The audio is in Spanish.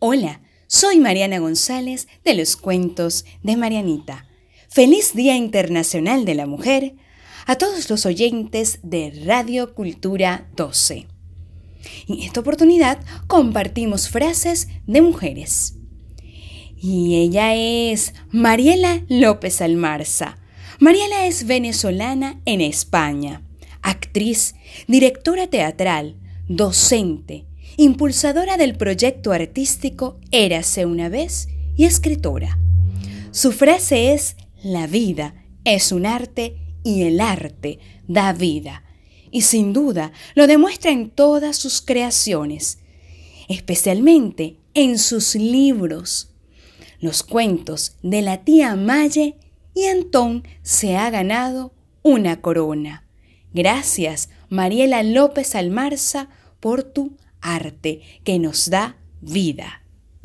Hola, soy Mariana González de los Cuentos de Marianita. Feliz Día Internacional de la Mujer a todos los oyentes de Radio Cultura 12. En esta oportunidad compartimos frases de mujeres. Y ella es Mariela López Almarza. Mariela es venezolana en España, actriz, directora teatral, docente, impulsadora del proyecto artístico Érase una vez y escritora. Su frase es, la vida es un arte y el arte da vida. Y sin duda lo demuestra en todas sus creaciones, especialmente en sus libros. Los cuentos de la tía Maye y Antón se ha ganado una corona. Gracias, Mariela López Almarza, por tu arte que nos da vida.